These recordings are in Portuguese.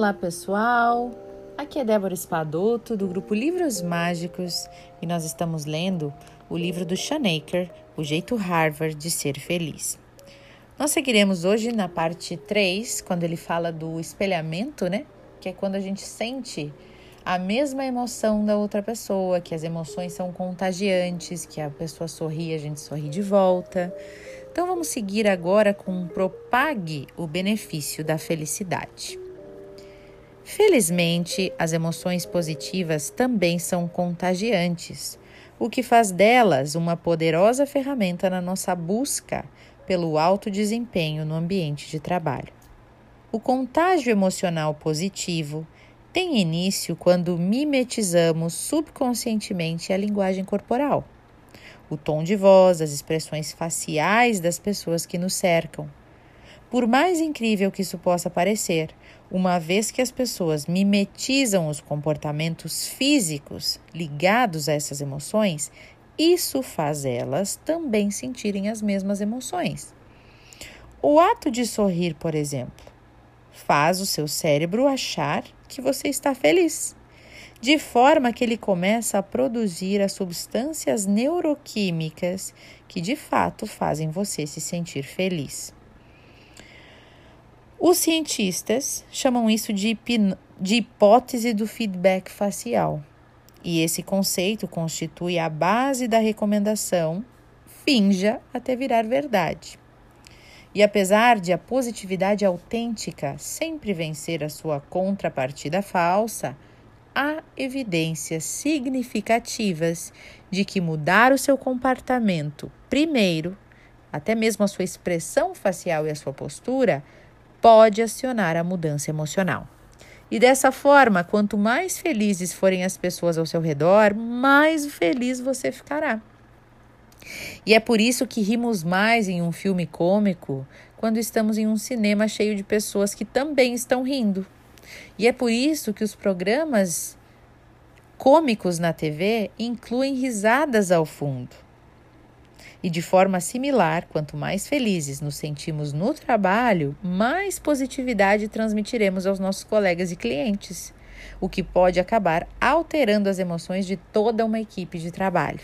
Olá pessoal, aqui é Débora Espadoto do grupo Livros Mágicos e nós estamos lendo o livro do Shanaker, O Jeito Harvard de Ser Feliz. Nós seguiremos hoje na parte 3, quando ele fala do espelhamento, né? Que é quando a gente sente a mesma emoção da outra pessoa, que as emoções são contagiantes, que a pessoa sorri, a gente sorri de volta. Então vamos seguir agora com propague o benefício da felicidade. Felizmente, as emoções positivas também são contagiantes, o que faz delas uma poderosa ferramenta na nossa busca pelo alto desempenho no ambiente de trabalho. O contágio emocional positivo tem início quando mimetizamos subconscientemente a linguagem corporal, o tom de voz, as expressões faciais das pessoas que nos cercam. Por mais incrível que isso possa parecer, uma vez que as pessoas mimetizam os comportamentos físicos ligados a essas emoções, isso faz elas também sentirem as mesmas emoções. O ato de sorrir, por exemplo, faz o seu cérebro achar que você está feliz, de forma que ele começa a produzir as substâncias neuroquímicas que de fato fazem você se sentir feliz. Os cientistas chamam isso de, de hipótese do feedback facial. E esse conceito constitui a base da recomendação finja até virar verdade. E apesar de a positividade autêntica sempre vencer a sua contrapartida falsa, há evidências significativas de que mudar o seu comportamento primeiro, até mesmo a sua expressão facial e a sua postura, pode acionar a mudança emocional. E dessa forma, quanto mais felizes forem as pessoas ao seu redor, mais feliz você ficará. E é por isso que rimos mais em um filme cômico quando estamos em um cinema cheio de pessoas que também estão rindo. E é por isso que os programas cômicos na TV incluem risadas ao fundo. E de forma similar, quanto mais felizes nos sentimos no trabalho, mais positividade transmitiremos aos nossos colegas e clientes, o que pode acabar alterando as emoções de toda uma equipe de trabalho.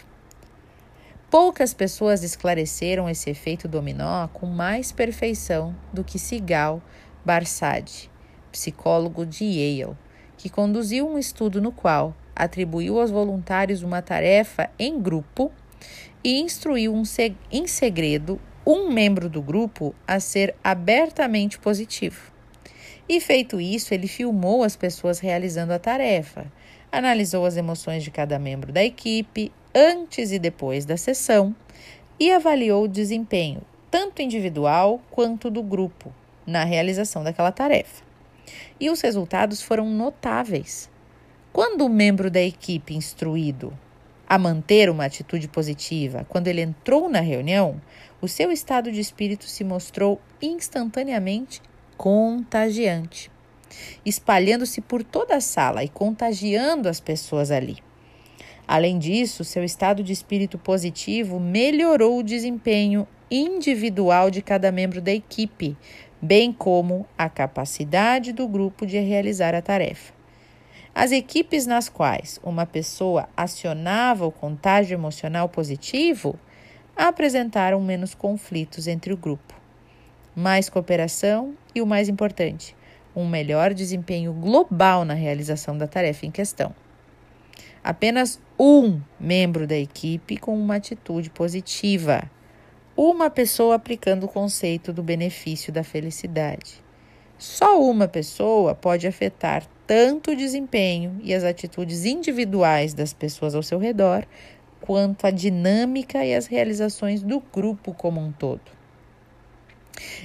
Poucas pessoas esclareceram esse efeito dominó com mais perfeição do que Sigal Barsad, psicólogo de Yale, que conduziu um estudo no qual atribuiu aos voluntários uma tarefa em grupo e instruiu um seg em segredo um membro do grupo a ser abertamente positivo. E feito isso, ele filmou as pessoas realizando a tarefa, analisou as emoções de cada membro da equipe antes e depois da sessão e avaliou o desempenho, tanto individual quanto do grupo, na realização daquela tarefa. E os resultados foram notáveis. Quando o membro da equipe instruído a manter uma atitude positiva, quando ele entrou na reunião, o seu estado de espírito se mostrou instantaneamente contagiante, espalhando-se por toda a sala e contagiando as pessoas ali. Além disso, seu estado de espírito positivo melhorou o desempenho individual de cada membro da equipe, bem como a capacidade do grupo de realizar a tarefa. As equipes nas quais uma pessoa acionava o contágio emocional positivo apresentaram menos conflitos entre o grupo, mais cooperação e, o mais importante, um melhor desempenho global na realização da tarefa em questão. Apenas um membro da equipe com uma atitude positiva, uma pessoa aplicando o conceito do benefício da felicidade. Só uma pessoa pode afetar tanto o desempenho e as atitudes individuais das pessoas ao seu redor, quanto a dinâmica e as realizações do grupo como um todo.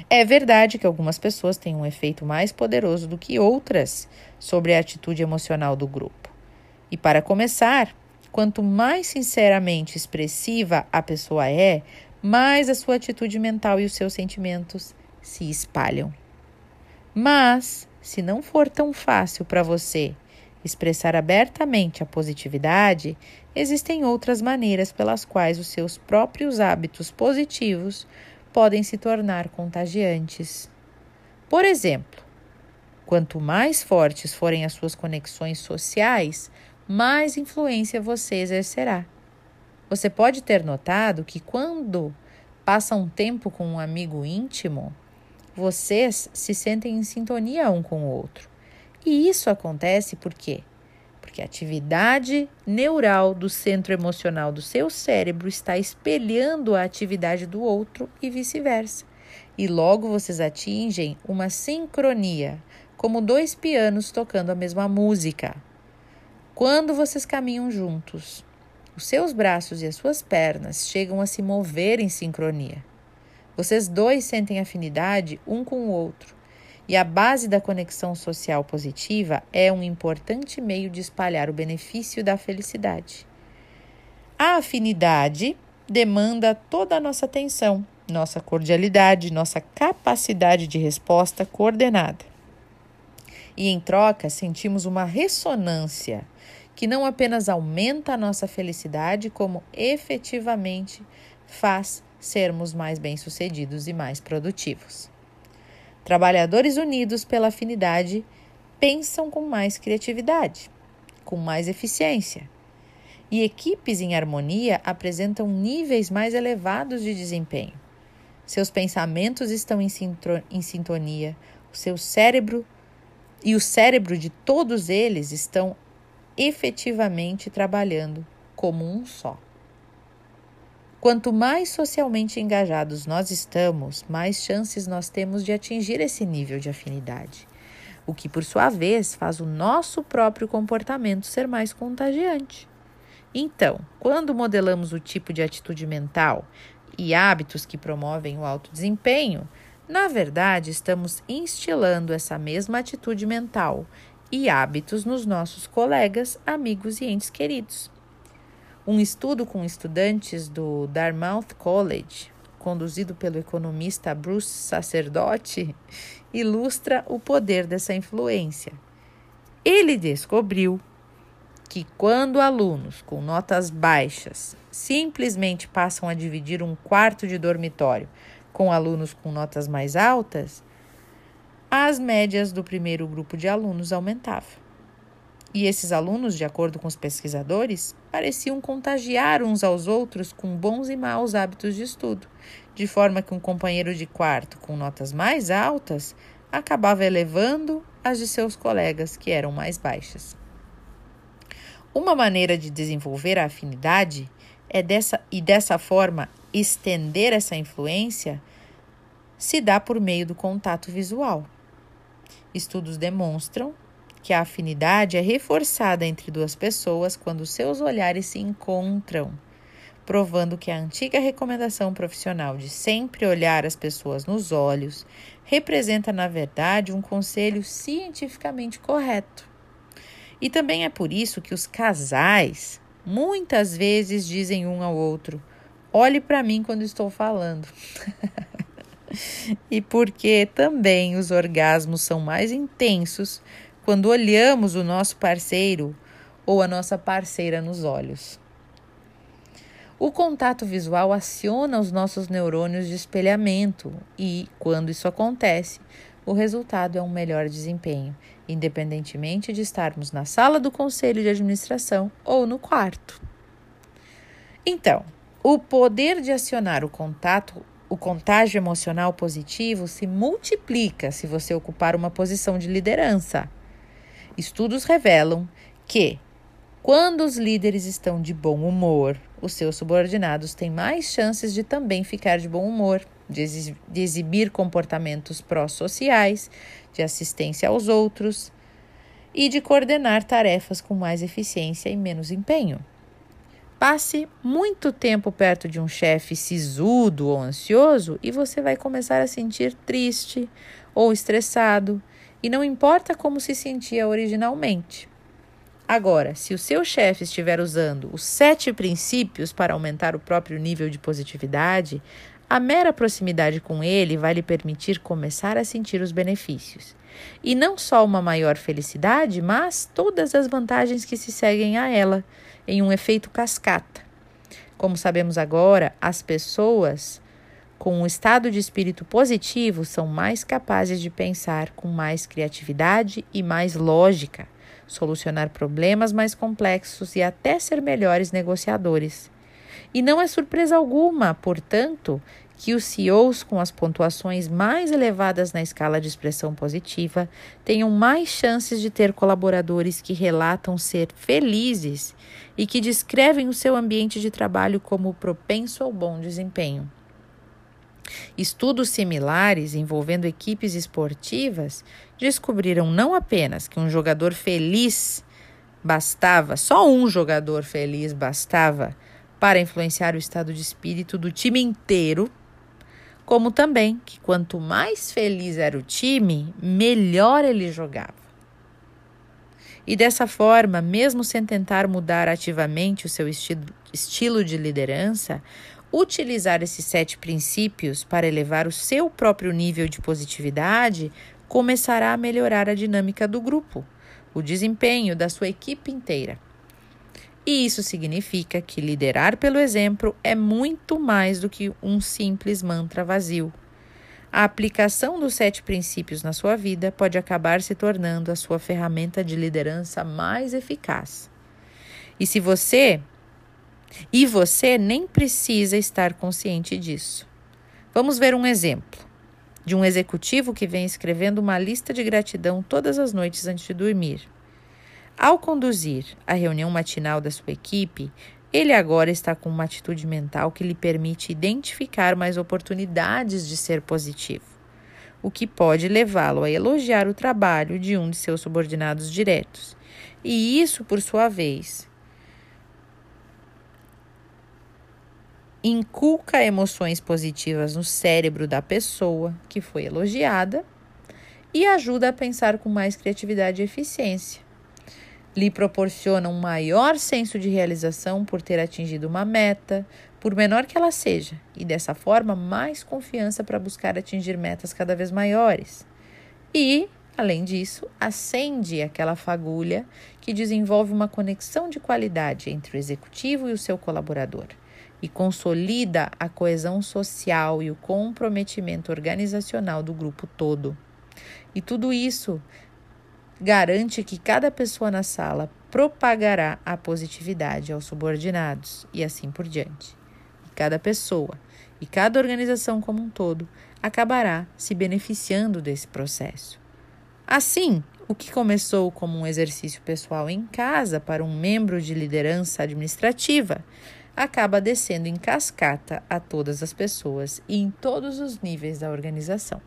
É verdade que algumas pessoas têm um efeito mais poderoso do que outras sobre a atitude emocional do grupo. E para começar, quanto mais sinceramente expressiva a pessoa é, mais a sua atitude mental e os seus sentimentos se espalham. Mas, se não for tão fácil para você expressar abertamente a positividade, existem outras maneiras pelas quais os seus próprios hábitos positivos podem se tornar contagiantes. Por exemplo, Quanto mais fortes forem as suas conexões sociais, mais influência você exercerá. Você pode ter notado que quando passa um tempo com um amigo íntimo, vocês se sentem em sintonia um com o outro. E isso acontece por quê? Porque a atividade neural do centro emocional do seu cérebro está espelhando a atividade do outro e vice-versa. E logo vocês atingem uma sincronia, como dois pianos tocando a mesma música. Quando vocês caminham juntos, os seus braços e as suas pernas chegam a se mover em sincronia. Vocês dois sentem afinidade um com o outro, e a base da conexão social positiva é um importante meio de espalhar o benefício da felicidade. A afinidade demanda toda a nossa atenção, nossa cordialidade, nossa capacidade de resposta coordenada. E em troca, sentimos uma ressonância que não apenas aumenta a nossa felicidade, como efetivamente faz sermos mais bem-sucedidos e mais produtivos. Trabalhadores unidos pela afinidade pensam com mais criatividade, com mais eficiência. E equipes em harmonia apresentam níveis mais elevados de desempenho. Seus pensamentos estão em, sintonia, o seu cérebro e o cérebro de todos eles estão efetivamente trabalhando como um só. Quanto mais socialmente engajados nós estamos, mais chances nós temos de atingir esse nível de afinidade, o que, por sua vez, faz o nosso próprio comportamento ser mais contagiante. Então, quando modelamos o tipo de atitude mental e hábitos que promovem o alto desempenho, na verdade, estamos instilando essa mesma atitude mental e hábitos nos nossos colegas, amigos e entes queridos. Um estudo com estudantes do Dartmouth College, conduzido pelo economista Bruce Sacerdote, ilustra o poder dessa influência. Ele descobriu que quando alunos com notas baixas simplesmente passam a dividir um quarto de dormitório com alunos com notas mais altas, as médias do primeiro grupo de alunos aumentavam. E esses alunos, de acordo com os pesquisadores, pareciam contagiar uns aos outros com bons e maus hábitos de estudo, de forma que um companheiro de quarto com notas mais altas acabava elevando as de seus colegas que eram mais baixas. Uma maneira de desenvolver a afinidade é dessa e dessa forma estender essa influência se dá por meio do contato visual. Estudos demonstram que a afinidade é reforçada entre duas pessoas quando seus olhares se encontram, provando que a antiga recomendação profissional de sempre olhar as pessoas nos olhos representa, na verdade, um conselho cientificamente correto. E também é por isso que os casais muitas vezes dizem um ao outro: olhe para mim quando estou falando. e porque também os orgasmos são mais intensos quando olhamos o nosso parceiro ou a nossa parceira nos olhos. O contato visual aciona os nossos neurônios de espelhamento e, quando isso acontece, o resultado é um melhor desempenho, independentemente de estarmos na sala do conselho de administração ou no quarto. Então, o poder de acionar o contato o contágio emocional positivo se multiplica se você ocupar uma posição de liderança. Estudos revelam que, quando os líderes estão de bom humor, os seus subordinados têm mais chances de também ficar de bom humor, de, de exibir comportamentos pró-sociais, de assistência aos outros e de coordenar tarefas com mais eficiência e menos empenho. Passe muito tempo perto de um chefe sisudo ou ansioso e você vai começar a sentir triste ou estressado, e não importa como se sentia originalmente. Agora, se o seu chefe estiver usando os sete princípios para aumentar o próprio nível de positividade, a mera proximidade com ele vai lhe permitir começar a sentir os benefícios. E não só uma maior felicidade, mas todas as vantagens que se seguem a ela em um efeito cascata. Como sabemos agora, as pessoas com um estado de espírito positivo são mais capazes de pensar com mais criatividade e mais lógica, solucionar problemas mais complexos e até ser melhores negociadores. E não é surpresa alguma, portanto, que os CEOs com as pontuações mais elevadas na escala de expressão positiva tenham mais chances de ter colaboradores que relatam ser felizes e que descrevem o seu ambiente de trabalho como propenso ao bom desempenho. Estudos similares envolvendo equipes esportivas descobriram não apenas que um jogador feliz bastava, só um jogador feliz bastava para influenciar o estado de espírito do time inteiro, como também que quanto mais feliz era o time, melhor ele jogava. E dessa forma, mesmo sem tentar mudar ativamente o seu estilo, estilo de liderança, utilizar esses sete princípios para elevar o seu próprio nível de positividade começará a melhorar a dinâmica do grupo, o desempenho da sua equipe inteira. E isso significa que liderar pelo exemplo é muito mais do que um simples mantra vazio. A aplicação dos sete princípios na sua vida pode acabar se tornando a sua ferramenta de liderança mais eficaz. E se você e você nem precisa estar consciente disso. Vamos ver um exemplo de um executivo que vem escrevendo uma lista de gratidão todas as noites antes de dormir. Ao conduzir a reunião matinal da sua equipe, ele agora está com uma atitude mental que lhe permite identificar mais oportunidades de ser positivo, o que pode levá-lo a elogiar o trabalho de um de seus subordinados diretos. E isso, por sua vez, inculca emoções positivas no cérebro da pessoa que foi elogiada e ajuda a pensar com mais criatividade e eficiência lhe proporciona um maior senso de realização por ter atingido uma meta, por menor que ela seja, e dessa forma mais confiança para buscar atingir metas cada vez maiores. E, além disso, acende aquela fagulha que desenvolve uma conexão de qualidade entre o executivo e o seu colaborador e consolida a coesão social e o comprometimento organizacional do grupo todo. E tudo isso garante que cada pessoa na sala propagará a positividade aos subordinados e assim por diante. E cada pessoa e cada organização como um todo acabará se beneficiando desse processo. Assim, o que começou como um exercício pessoal em casa para um membro de liderança administrativa acaba descendo em cascata a todas as pessoas e em todos os níveis da organização.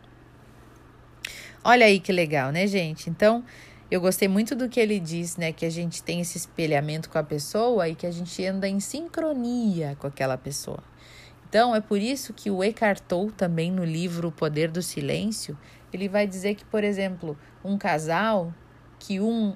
Olha aí que legal, né, gente? Então, eu gostei muito do que ele diz, né? Que a gente tem esse espelhamento com a pessoa e que a gente anda em sincronia com aquela pessoa. Então, é por isso que o Eckhart Tolle, também no livro O Poder do Silêncio, ele vai dizer que, por exemplo, um casal que um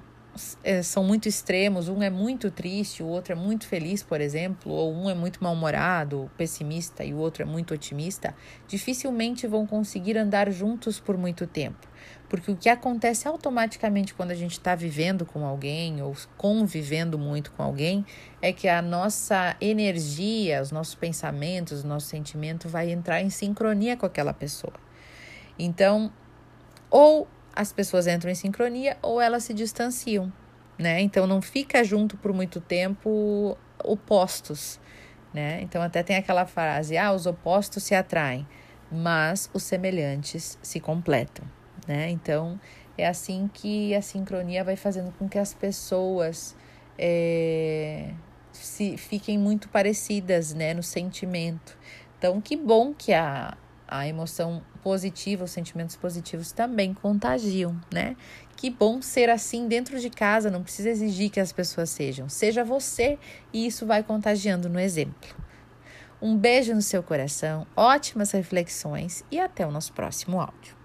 é, são muito extremos, um é muito triste, o outro é muito feliz, por exemplo, ou um é muito mal-humorado, pessimista e o outro é muito otimista, dificilmente vão conseguir andar juntos por muito tempo. Porque o que acontece automaticamente quando a gente está vivendo com alguém ou convivendo muito com alguém é que a nossa energia, os nossos pensamentos, o nosso sentimento vai entrar em sincronia com aquela pessoa. Então, ou as pessoas entram em sincronia ou elas se distanciam, né? Então não fica junto por muito tempo opostos, né? Então até tem aquela frase: "Ah, os opostos se atraem, mas os semelhantes se completam", né? Então é assim que a sincronia vai fazendo com que as pessoas é, se fiquem muito parecidas, né, no sentimento. Então que bom que a a emoção positiva, os sentimentos positivos também contagiam, né? Que bom ser assim dentro de casa, não precisa exigir que as pessoas sejam. Seja você e isso vai contagiando no exemplo. Um beijo no seu coração, ótimas reflexões e até o nosso próximo áudio.